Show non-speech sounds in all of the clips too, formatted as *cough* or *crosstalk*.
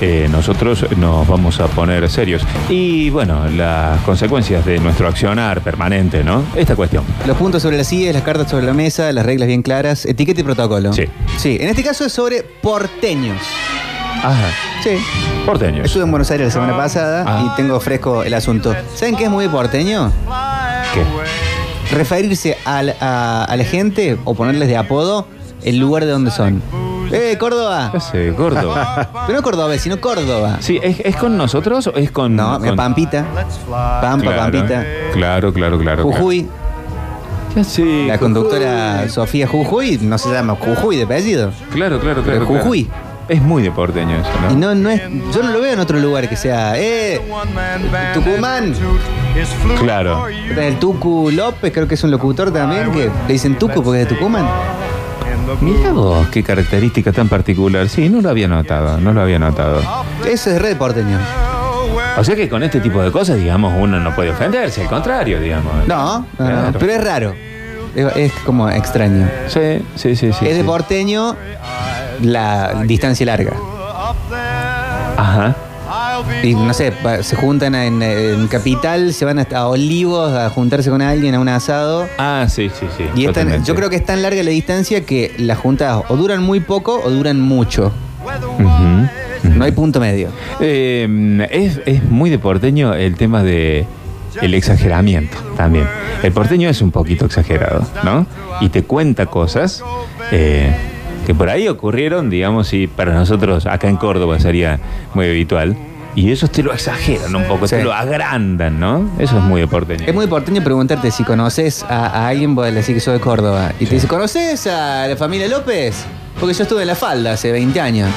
eh, nosotros nos vamos a poner serios. Y bueno, las consecuencias de nuestro accionar permanente, ¿no? Esta cuestión. Los puntos sobre las sillas, las cartas sobre la mesa, las reglas bien claras, etiqueta y protocolo. Sí. Sí, en este caso es sobre porteños. Ajá. Sí. Porteños. Estuve en Buenos Aires la semana pasada Ah. y tengo fresco el asunto. ¿Saben qué es muy porteño? ¿Qué? Referirse al- a, a la gente o ponerles de apodo el lugar de donde son. ¡Eh, Córdoba! ¿Qué hace, gordo? Pero no Córdoba, sino Córdoba. Sí, ¿es, es con nosotros o es con.? No, con- Pampita. Pampa, Claro, Pampita. Claro, claro, claro. Jujuy. Ya sí, La Jujuy. conductora Sofía Jujuy no se llama Jujuy de apellido. Claro, claro, claro. Pero Jujuy. claro. Es muy de porteño eso, ¿no? Y no, no es, yo no lo veo en otro lugar que sea, eh, Tucumán. Claro. El Tucu López, creo que es un locutor también, que le dicen Tucu porque es de Tucumán. Mira vos, qué característica tan particular. Sí, no lo había notado, no lo había notado. Eso es red porteño. O sea que con este tipo de cosas, digamos, uno no puede ofenderse, al contrario, digamos. No, no, no, Claro. pero es raro. Es, es como extraño. Sí, sí, sí, sí. es de porteño la distancia larga. Ajá. Y no sé, se juntan en, en Capital, se van hasta Olivos a juntarse con alguien a un asado. Ah, sí, sí, sí. Y es tan- totalmente. yo creo que es tan larga la distancia que las juntas o duran muy poco o duran mucho. No hay punto medio. Eh, es, es muy de porteño el tema de el exageramiento también. El porteño es un poquito exagerado, ¿no? Y te cuenta cosas eh, que por ahí ocurrieron, digamos, y para nosotros acá en Córdoba sería muy habitual. Y ellos te lo exageran un poco, Sí. te lo agrandan, ¿no? Eso es muy de porteño. Es muy porteño preguntarte si conoces a, a alguien, vos le decís que soy de Córdoba. Y te dice, ¿conoces a la familia López? Porque yo estuve en la falda hace 20 años.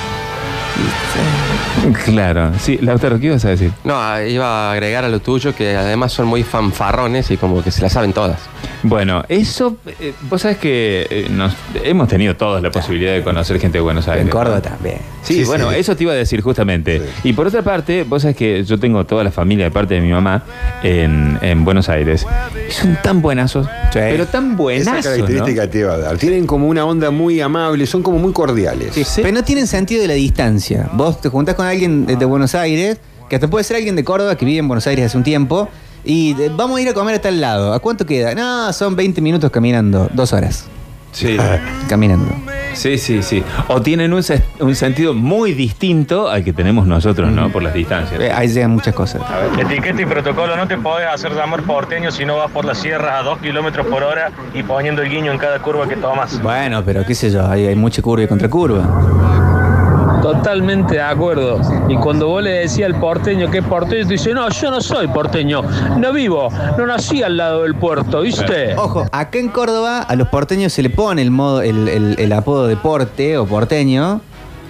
Claro, sí, Lautaro, ¿qué ibas a decir? No, iba a agregar a lo tuyo que además son muy fanfarrones y como que se la saben todas. Bueno, eso, eh, vos sabés que eh, nos, hemos tenido todos la posibilidad de conocer gente de Buenos Aires. En Córdoba ¿no? también. Sí, Sí, bueno, sí. eso te iba a decir justamente. Y por otra parte, vos sabés que yo tengo toda la familia de parte de mi mamá en, en Buenos Aires. Y son tan buenazos, pero tan Esa buenazos. característica te va a dar. Tienen como una onda muy amable, son como muy cordiales. Sí, sí. Pero no tienen sentido de la distancia. Vos te juntás con alguien de, de Buenos Aires, que hasta puede ser alguien de Córdoba que vive en Buenos Aires hace un tiempo, y de- vamos a ir a comer a tal lado. ¿A cuánto queda? No, son 20 minutos caminando, dos horas Sí. *laughs* caminando. sí, sí, sí. O tienen un, se- un sentido muy distinto al que tenemos nosotros, ¿no? Por las distancias. Eh, ahí llegan muchas cosas. Etiqueta y protocolo, no te podés hacer llamar porteño si no vas por las sierras a 2 kilómetros por hora y poniendo el guiño en cada curva que tomas. Bueno, pero qué sé yo, hay, hay mucha curva y contracurva. Totalmente de acuerdo. Y cuando vos le decías al porteño que es porteño, te dice, no, yo no soy porteño, no vivo, no nací al lado del puerto, ¿viste? Ojo, acá en Córdoba a los porteños se le pone el modo, el, el- el apodo de porte o porteño,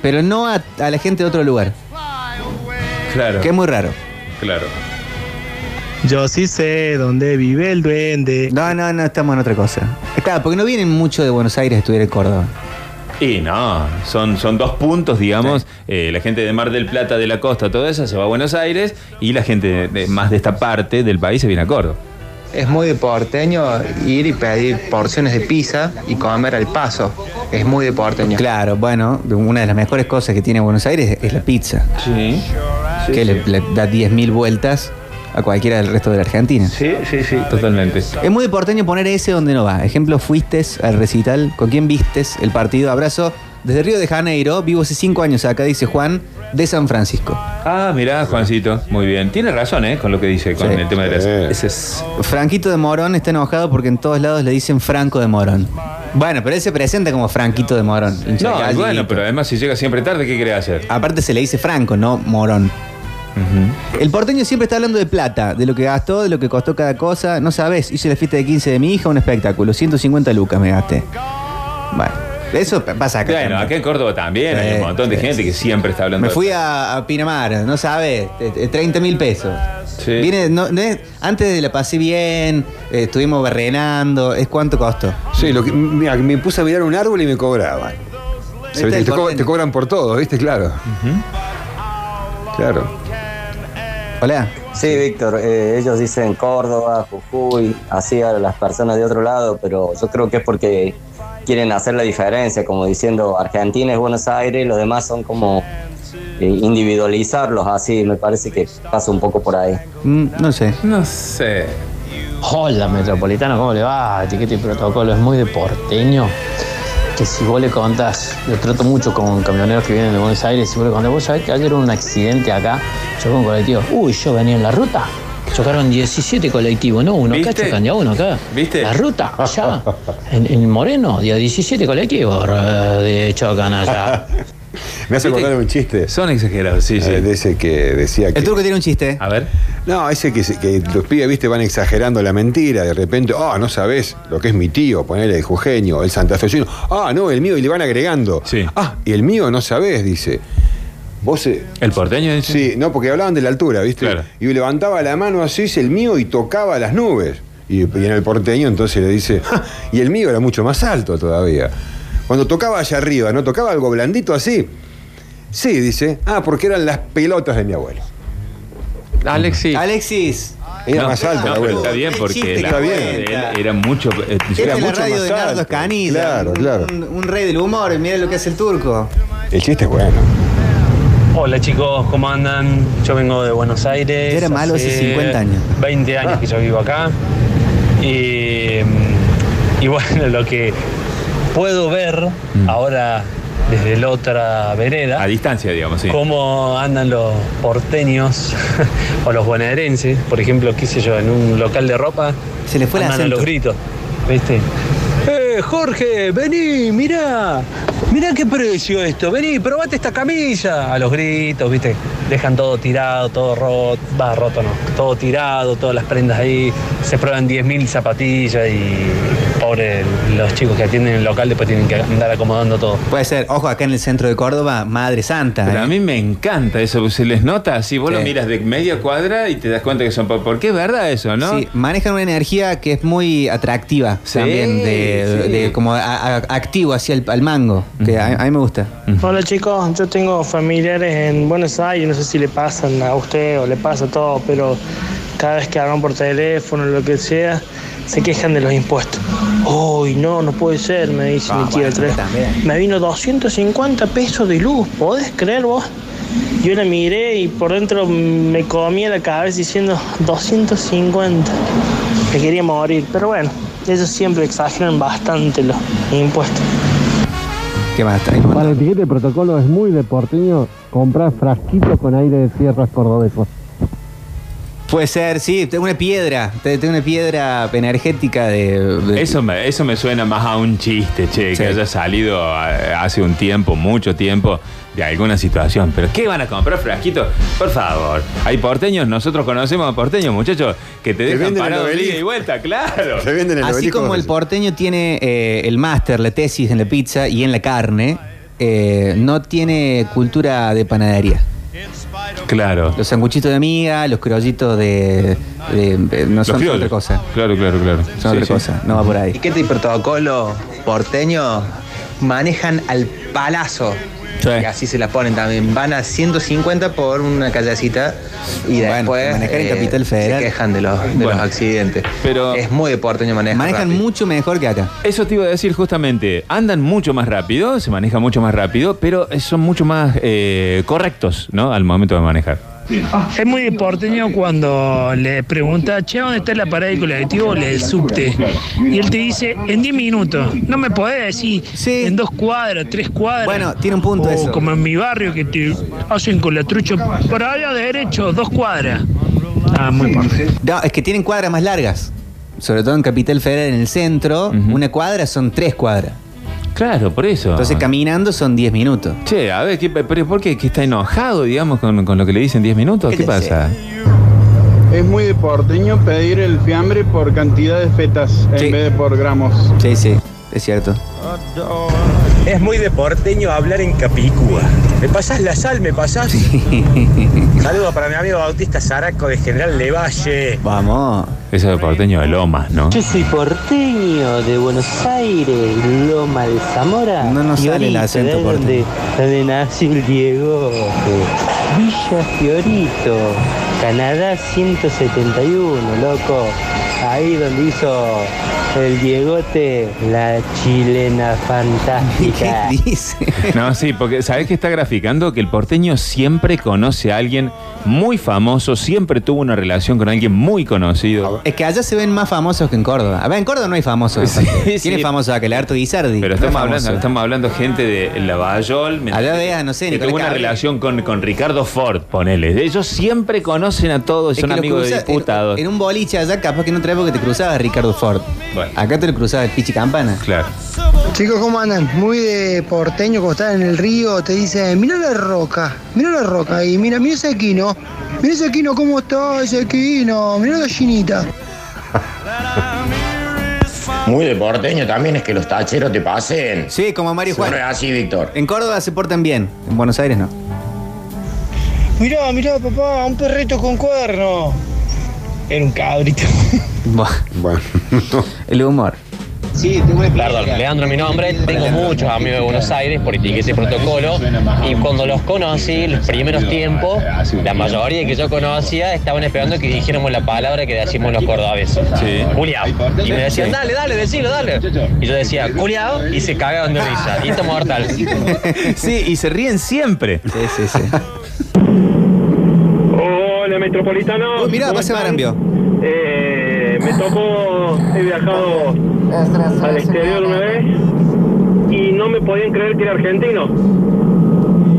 pero no a, a la gente de otro lugar, Claro. que es muy raro. Claro. Yo sí sé dónde vive el duende. No, no, no, estamos en otra cosa. Claro, porque no vienen mucho de Buenos Aires a estudiar en Córdoba. Y no, son, son dos puntos, digamos. Eh, la gente de Mar del Plata, de la costa, todo eso se va a Buenos Aires y la gente de- de- más de esta parte del país se viene a Córdoba. Es muy de porteño ir y pedir porciones de pizza y comer al paso. Es muy de porteño. Claro, bueno, una de las mejores cosas que tiene Buenos Aires es la pizza, Sí. que Le, le da 10.000 vueltas a cualquiera del resto de la Argentina. Sí, sí, sí, totalmente. Es muy porteño poner ese donde no va. Ejemplo, fuiste al recital, ¿con quién vistes el partido? Abrazo desde Río de Janeiro, vivo hace cinco años acá, dice Juan, de San Francisco. Ah, mirá, Juancito, muy bien. Tiene razón, ¿eh? Con lo que dice, con Sí. el tema de las... Sí. Ese es... Franquito de Morón está enojado porque en todos lados le dicen Franco de Morón. Bueno, pero él se presenta como Franquito de Morón. hincha de No, bueno, pero además si llega siempre tarde, ¿qué quiere hacer? Aparte se le dice Franco, no Morón. Ujú. El porteño siempre está hablando de plata, de lo que gastó, de lo que costó cada cosa. No sabes, hice la fiesta de 15 de mi hija, un espectáculo. 150 lucas me gasté. Bueno, eso pasa acá. Bueno, también. acá en Córdoba también hay Sí, un montón de sí, gente sí, que siempre está hablando Me de- fui a, a Pinamar, no sabes, 30 mil pesos. Sí. Viene, no, no es- antes de la pasé bien, eh, estuvimos berrenando, es cuánto costó. Sí, lo que, mira, me puse a mirar un árbol y me cobraban. Te, el te co- porteño. te cobran por todo, ¿viste? Claro. Claro. Hola. Sí, Víctor, eh, ellos dicen Córdoba, Jujuy, así a las personas de otro lado, pero yo creo que es porque quieren hacer la diferencia, como diciendo Argentina es Buenos Aires, los demás son como eh, individualizarlos así, me parece que pasa un poco por ahí. Mm, no sé. No sé. Hola, Metropolitano, ¿cómo le va? Etiqueta y protocolo, es muy de porteño. Que si vos le contás, lo trato mucho con camioneros que vienen de Buenos Aires, si vos le contás, vos sabés que ayer hubo un accidente acá, chocó un colectivo. Uy, yo venía en la ruta. Chocaron 17 colectivos, no uno acá, ¿Viste? chocan ya uno acá. ¿Viste? La ruta, allá. En, en Moreno, día 17 colectivos de chocan allá. *laughs* Me hace acordar un chiste. Son exagerados, sí, sí. eh, De ese que decía que. El turco tiene un chiste. A ver. No, ese que, los pibes, viste, van exagerando la mentira. De repente, ah, no sabes lo que es mi tío, ponerle el jujeño, el santafesino. Ah, no, el mío, y le van agregando. Sí. Ah, y el mío no sabés, dice. Vos. eh, ¿El porteño dice? Sí, no, porque hablaban de la altura, ¿viste? Claro. Y levantaba la mano así, es el mío, y tocaba las nubes. Y, y en el porteño entonces le dice, "Ja, y el mío era mucho más alto todavía. Cuando tocaba allá arriba, ¿no? Tocaba algo blandito así. Sí, dice, ah, porque eran las pelotas de mi abuelo. Alexis. Alexis. Era No, más alto no, el abuelo. está bien porque la que voz bien. de él cuenta. era mucho. eh, Era es la mucho radio más de Nardo. Claro, un, claro. Un, un rey del humor. Mira lo que hace el turco. El chiste es bueno. Hola chicos, ¿cómo andan? Yo vengo de Buenos Aires. Ya era malo hace 50 años. 20 años que yo vivo acá. Y, y bueno, lo que puedo ver ahora desde la otra vereda, A distancia, digamos, sí. cómo andan los porteños *laughs* o los bonaerenses, por ejemplo, qué sé yo, en un local de ropa, Se le fue el andan a acento. los gritos, ¿viste? ¡Eh, Jorge, vení, mirá! Mirá qué precio esto, vení, probate esta camisa. A los gritos, ¿viste? Dejan todo tirado, todo roto, va, roto no, todo tirado, todas las prendas ahí, se prueban 10.000 zapatillas y pobre los chicos que atienden el local después tienen que andar acomodando todo. Puede ser, ojo, acá en el centro de Córdoba, Madre Santa. Pero ¿eh? a mí me encanta eso, se les nota así, vos Sí. lo miras de media cuadra y te das cuenta que son... por- Porque es verdad eso, ¿no? Sí, manejan una energía que es muy atractiva Sí, también, de, sí. de como a- a- activo hacia el al mango, que a, a mí me gusta. Hola chicos, yo tengo familiares en Buenos Aires, no sé si le pasan a usted o le pasa a todo, pero cada vez que hablan por teléfono o lo que sea, se quejan de los impuestos. Uy, no, no puede ser, me dice Ah, mi tía también. Me vino 250 pesos de luz, ¿podés creer vos? Yo la miré y por dentro me comía la cabeza diciendo 250. Me quería morir, pero bueno, ellos siempre exageran bastante los impuestos. Para el etiquete de protocolo es muy de porteño comprar frasquitos con aire de sierras cordobesos. Puede ser, sí, tengo una piedra, te- tengo una piedra energética de... de- Eso me, eso me suena más a un chiste, che, Sí. que haya salido eh, hace un tiempo, mucho tiempo, de alguna situación. Pero ¿qué van a comprar frasquitos? Por favor. Hay porteños, nosotros conocemos a porteños, muchachos, que te dejan venden el parado de ida y vuelta, claro. Se venden el Así obelisco como el porteño tiene eh, el máster, la tesis en la pizza y en la carne, eh, no tiene cultura de panadería. Claro. Los sanguchitos de amiga, los criollitos de... de- de- no Los son criollos. otra cosa. Claro, claro, claro. Son Sí, otra sí. cosa, no va por ahí. Y protocolo porteño manejan al palazo. Sí. Y así se la ponen también. Van a 150 por una callecita y Bueno, después eh, manejar en Capital Federal. se quejan de los, de Bueno, los accidentes. pero- es muy de porteño manejar. Manejan rápido. mucho mejor que acá. Eso te iba a decir justamente, andan mucho más rápido, se maneja mucho más rápido, pero son mucho más eh, correctos, ¿no? Al momento de manejar. Es muy porteño cuando le pregunta, che, ¿dónde está la parada del colectivo o del subte? Y él te dice, en 10 minutos. No me podés decir, Sí. en dos cuadras, tres cuadras. Bueno, tiene un punto o eso. como en mi barrio que te hacen con la trucha, por allá derecho, dos cuadras. Ah, muy porteño. No, es que tienen cuadras más largas. Sobre todo en Capital Federal, en el centro, una cuadra son tres cuadras. Claro, por eso. Entonces caminando son 10 minutos. Che, a ver, ¿qué, pero ¿por qué? ¿Que está enojado, digamos, con, con lo que le dicen 10 minutos? ¿Qué ¿Qué, le pasa? Es muy de porteño pedir el fiambre por cantidad de fetas Sí. en vez de por gramos. Sí, sí, es cierto. Es muy de porteño hablar en Capicúa. ¿Me pasás la sal? ¿Me pasás? Saludos para mi amigo Bautista Zaraco de General Levalle. Vamos. Eso de porteño de Lomas, ¿no? Yo soy porteño de Buenos Aires, Loma de Zamora. No nos sale el acento de porteño. Donde, donde nació el Diego. Villa Fiorito, Canadá 171, loco. Ahí donde hizo el Diegote la chilena fantástica. *laughs* ¿Qué dice? No, sí, porque ¿sabes qué está graficando? Que el porteño siempre conoce a alguien muy famoso, siempre tuvo una relación con alguien muy conocido. Es que allá se ven más famosos que en Córdoba. A ver, en Córdoba no hay famosos. *laughs* Sí, ¿Quién sí. es famoso acá? El Arto Guizardi. Pero No es estamos hablando, estamos hablando gente de Lavallol. ¿me Allá veas, no sé, Que tuvo una Cabrera. relación con, con Ricardo Ford, ponele. Ellos siempre conocen a todos, Es son amigos de diputados. En, en un boliche allá, capaz que en otra época te cruzaba Ricardo Ford. Acá te lo cruzaba el Pichi Campana. Claro. Chicos, ¿cómo andan? Muy de porteño, como están en el río, te dicen, mira la roca, mira la roca y mira, mira ese equino, mira ese equino, ¿cómo está ese equino? Mira la gallinita. Muy de porteño también es que los tacheros te pasen. Sí, como Mario Juan. No es así, Víctor. En Córdoba se portan bien, en Buenos Aires no. Mirá, mirá, papá, un perrito con cuerno. Era un cabrito. Bueno. El humor. Sí, Perdón, Leandro mi nombre, tengo muchos amigos de Buenos Aires por etiqueta y protocolo y cuando los conocí, los primeros tiempos, la mayoría que yo conocía estaban esperando que dijéramos la palabra que decimos los cordobeses. Culiao. Y me decían, dale, dale, decilo, dale. Y yo decía, culiao, y se cagaban de risa. *laughs* Y esto mortal. *laughs* sí, y se ríen siempre. Sí, sí, sí. Hola, Metropolitano. Uy, mirá, ¿Cómo pase? Marambio. Me tocó, he viajado al exterior una vez y no me podían creer que era argentino.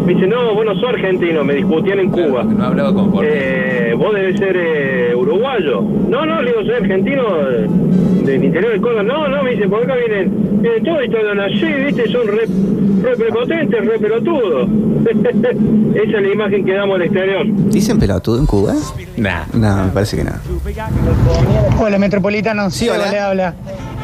Me dice, no, vos no sos argentino, me discutían en Cuba. No hablaba como eh, Vos debes ser eh, uruguayo. No, no, le digo, soy argentino eh, del interior del Córdoba. No, no, me dice, por acá vienen, vienen todos y todos así, viste, son re, re prepotentes, re pelotudos. *laughs* Esa es la imagen que damos al exterior. ¿Dicen pelotudo en Cuba? Nah. No, me parece que no. Hola, Metropolitano. Sí, hola. le habla.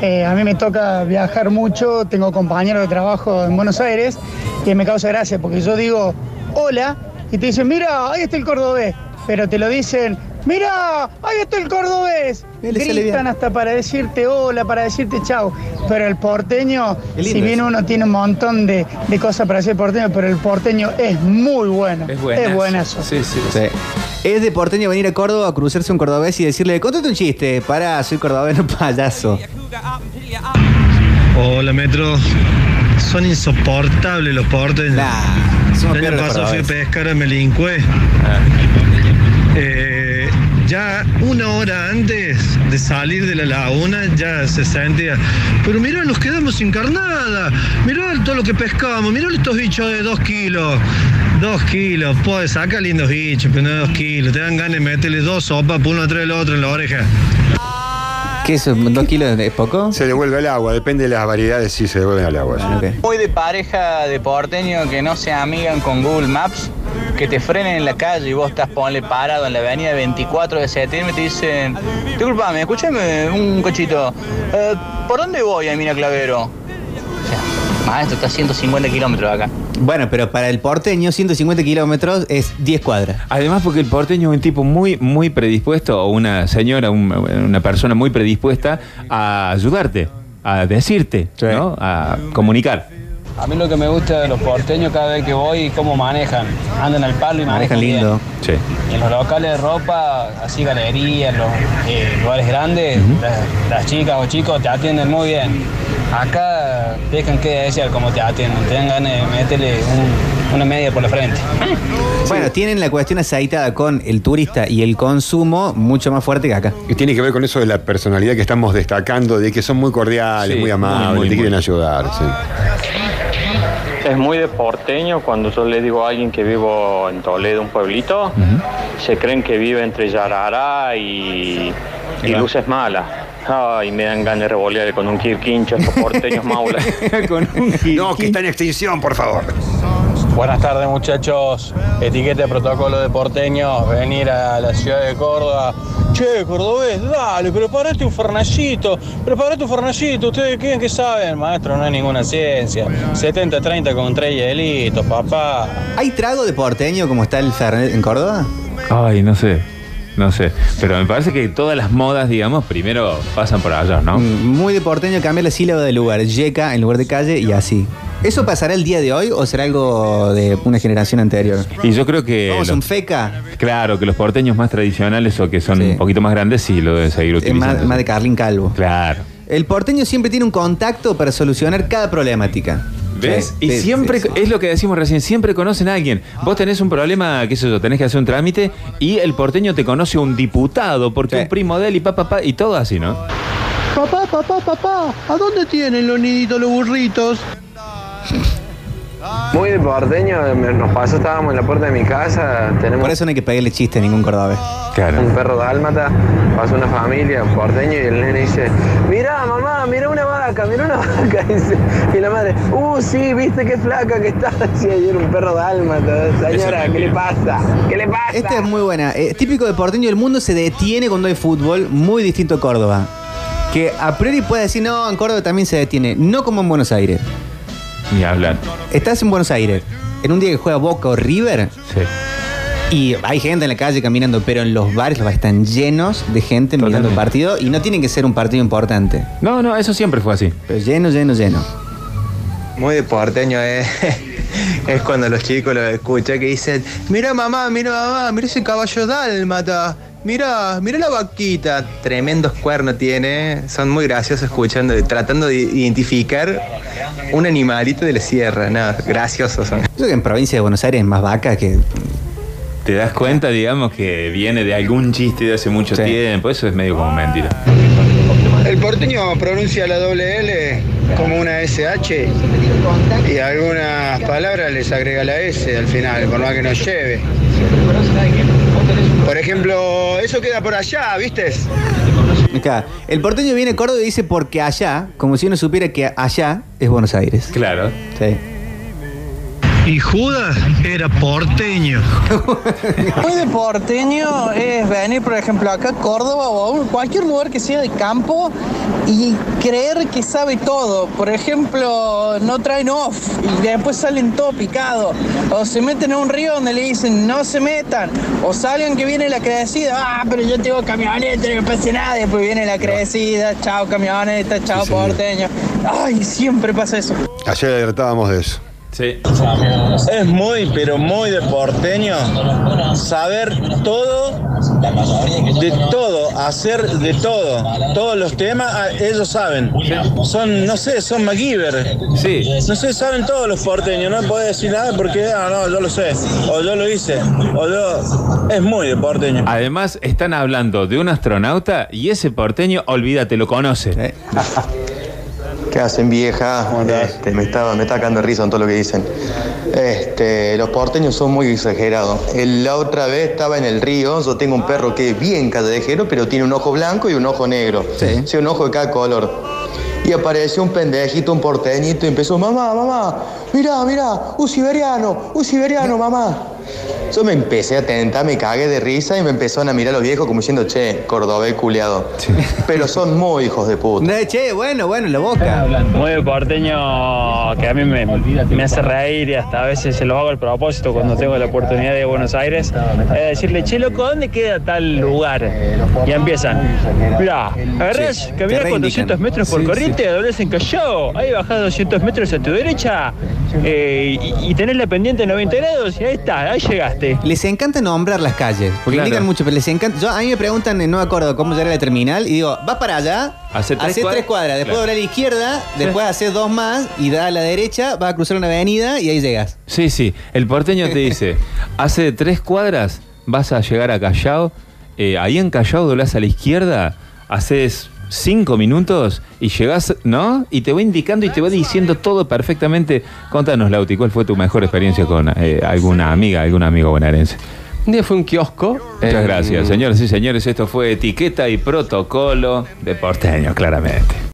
Eh, a mí me toca viajar mucho, tengo compañeros de trabajo en Buenos Aires y me causa gracia porque yo digo hola y te dicen, mira, ahí está el cordobés, pero te lo dicen, mira, ahí está el cordobés. Gritan hasta para decirte hola, para decirte chau. Pero el porteño, Es si bien uno tiene un montón de, de cosas para ser porteño, pero el porteño es muy bueno. Es buenazo. buenazo. Sí, sí. Sí. Es de porteño venir a Córdoba a cruzarse un cordobés y decirle, contate un chiste. Pará, soy cordobés, no payaso. Hola, Metro. Son insoportables los porteños. somos el año pasado fui a pescar a Melincue. Eh, ya una hora antes de salir de la laguna ya se sentía, pero mirá, nos quedamos sin carnada, mirá todo lo que pescamos, mirá estos bichos de dos kilos, dos kilos, pues saca lindos bichos, pero no de dos kilos, te dan ganas de meterle dos sopas, por uno atrás del otro en la oreja. ¿Qué es eso? ¿Dos kilos es poco? Se devuelve al agua, depende de las variedades, sí se devuelven al agua. sí. Muy de pareja de porteño que no se amigan con Google Maps, que te frenen en la calle y vos estás ponle parado en la avenida 24 de septiembre y te dicen, disculpame, escúchame un cochito, eh, ¿por dónde voy a Mina Clavero? O sea, maestro, está a 150 kilómetros de acá. Bueno, pero para el porteño, 150 kilómetros es 10 cuadras. Además, porque el porteño es un tipo muy, muy predispuesto, o una señora, un- una persona muy predispuesta a ayudarte, a decirte, ¿no? A comunicar. A mí lo que me gusta de los porteños cada vez que voy es cómo manejan. Andan al palo y manejan, Manejan lindo. Sí. bien. Y en los locales de ropa, así galerías, los eh, lugares grandes, las, las chicas o chicos te atienden muy bien. Acá dejan que desear cómo te atienden. Te dan ganas de meterle un- una media por la frente. Bueno, tienen la cuestión aceitada con el turista y el consumo mucho más fuerte que acá. Y tiene que ver con eso de la personalidad que estamos destacando, de que son muy cordiales, Sí, muy amables, muy, muy, te quieren muy. ayudar. sí. Es muy de porteño cuando yo le digo a alguien que vivo en Toledo, un pueblito, se creen que vive entre Yarará y, y Claro. Luces Malas. Ay, me dan ganas de revolearle con un quirquincho estos porteños maulas. *laughs* No, que está en extinción, por favor. Buenas tardes muchachos, etiqueta de protocolo de porteño, venir a la ciudad de Córdoba. Che, cordobés, dale, preparate un fernacito, preparate un fernacito, ustedes creen que saben, maestro, no es ninguna ciencia. 70-30 con tres hielitos, papá. ¿Hay trago de porteño como está el Fernet en Córdoba? Ay, no sé. No sé. Pero me parece que todas las modas, digamos, primero pasan por allá, ¿no? Mm, Muy de porteño cambiar la sílaba de lugar. Yeca en lugar de calle y así. ¿Eso pasará el día de hoy o será algo de una generación anterior? Y yo creo que. Vamos, los- un feca. Claro, que los porteños más tradicionales o que son un poquito más grandes sí lo deben seguir Es utilizando. más, más de Carlín Calvo. Claro. El porteño siempre tiene un contacto para solucionar cada problemática. ¿Ves? Sí, y sí, siempre, sí, sí. es lo que decimos recién, siempre conocen a alguien. Vos tenés un problema, qué sé yo, tenés que hacer un trámite y el porteño te conoce a un diputado porque un primo de él y papá, papá, y todo así, ¿no? Papá, papá, papá, ¿a dónde tienen los niditos los burritos? Muy de porteño, nos pasó, estábamos en la puerta de mi casa, tenemos Por eso no hay que pegarle chiste a ningún cordobés. un perro dálmata, pasó una familia, un porteño, y el nene dice, mirá mamá, mirá una vaca, mirá una vaca, *laughs* dice, y la madre, uh, sí, viste qué flaca que está, *laughs* decía, y era un perro dálmata, señora, ¿qué le pasa? ¿Qué le pasa? Esta es muy buena. Eh, típico de porteño, el mundo se detiene cuando hay fútbol, muy distinto a Córdoba. Que a priori puede decir, no, en Córdoba también se detiene. No como en Buenos Aires. Ni hablar. Estás en Buenos Aires, en un día que juega Boca o River. Y hay gente en la calle caminando, pero en los bares los bares están llenos de gente mirando el partido y no tiene que ser un partido importante. No, no, eso siempre fue así. Pero lleno, lleno, lleno. Muy de porteño es, *laughs* es cuando los chicos lo escuchan que dicen, mira mamá, mira mamá, mira ese caballo dálmata, mira, mira la vaquita. Tremendos cuernos tiene, son muy graciosos escuchando, tratando de identificar un animalito de la sierra, no, graciosos son. Yo que en provincia de Buenos Aires es más vaca que... Te das cuenta, digamos, que viene de algún chiste de hace mucho tiempo. Eso es medio como mentira. El porteño pronuncia la doble L como una SH y algunas palabras les agrega la S al final, por más que nos lleve. Por ejemplo, eso queda por allá, ¿viste? Acá, el porteño viene a Córdoba y dice porque allá, como si uno supiera que allá es Buenos Aires. Claro. Sí. Y Judas era porteño. Muy de porteño es venir, por ejemplo, acá a Córdoba o cualquier lugar que sea de campo y creer que sabe todo. Por ejemplo, no traen off y después salen todo picado. O se meten a un río donde le dicen no se metan. O salgan que viene la crecida. Ah, pero yo tengo camioneta, no me pasa nada. Después viene la crecida. Chao camioneta, chao porteño. Ay, siempre pasa eso. Ayer tratábamos de eso. Sí. Es muy, pero muy de porteño saber todo, de todo, hacer de todo. Todos los temas ah, ellos saben. Son, no sé, son MacGyver. Sí. No sé, saben todos los porteños. No puedo decir nada porque, ah, no, yo lo sé. O yo lo hice. O yo. Es muy de porteño. Además, están hablando de un astronauta y ese porteño, olvídate, lo conoce. ¿Qué hacen vieja? Este, me está, me está sacando risa en todo lo que dicen. Este, los porteños son muy exagerados. El- la otra vez estaba en el río, yo tengo un perro que es bien callejero, pero tiene un ojo blanco y un ojo negro. Sí. un ojo de cada color. Y apareció un pendejito, un porteñito, y empezó, mamá, mamá, mirá, mirá, un siberiano, un siberiano, mamá. Yo me empecé a tentar, me cagué de risa y me empezaron a mirar los viejos como diciendo, che, cordobés culeado. Pero son muy hijos de puta. No, che, bueno, bueno, la boca. Muy de porteño que a mí me, me hace reír y hasta a veces se lo hago al propósito cuando tengo la oportunidad de ir a Buenos Aires. Es decirle, che, loco, ¿dónde queda tal lugar? Y empiezan, mirá, agarrás, Sí, caminás reindican. 400 metros por Sí, corriente, doblás en Callao, ahí bajás 200 metros a tu derecha eh, y, y tenés la pendiente 90 grados y ahí está, ahí llegaste. Les encanta nombrar las calles, porque Claro. indican mucho, pero les encanta. Yo, a mí me preguntan, no me acuerdo cómo llegar a la terminal, y digo, vas para allá, Hace tres hace cuadras. tres cuadras, después Claro. dobla a la izquierda, después hace dos más, y da a la derecha, vas a cruzar una avenida y ahí llegas. Sí, sí. El porteño te *laughs* dice, hace tres cuadras vas a llegar a Callao, eh, ahí en Callao doblás a la izquierda, haces cinco minutos y llegás, ¿no? Y te va indicando y te va diciendo todo perfectamente. Contanos, Lauti, ¿cuál fue tu mejor experiencia con eh, alguna amiga, algún amigo bonaerense? Un día fue un kiosco. Muchas eh, gracias, señores y señores. Esto fue etiqueta y protocolo de porteño, claramente.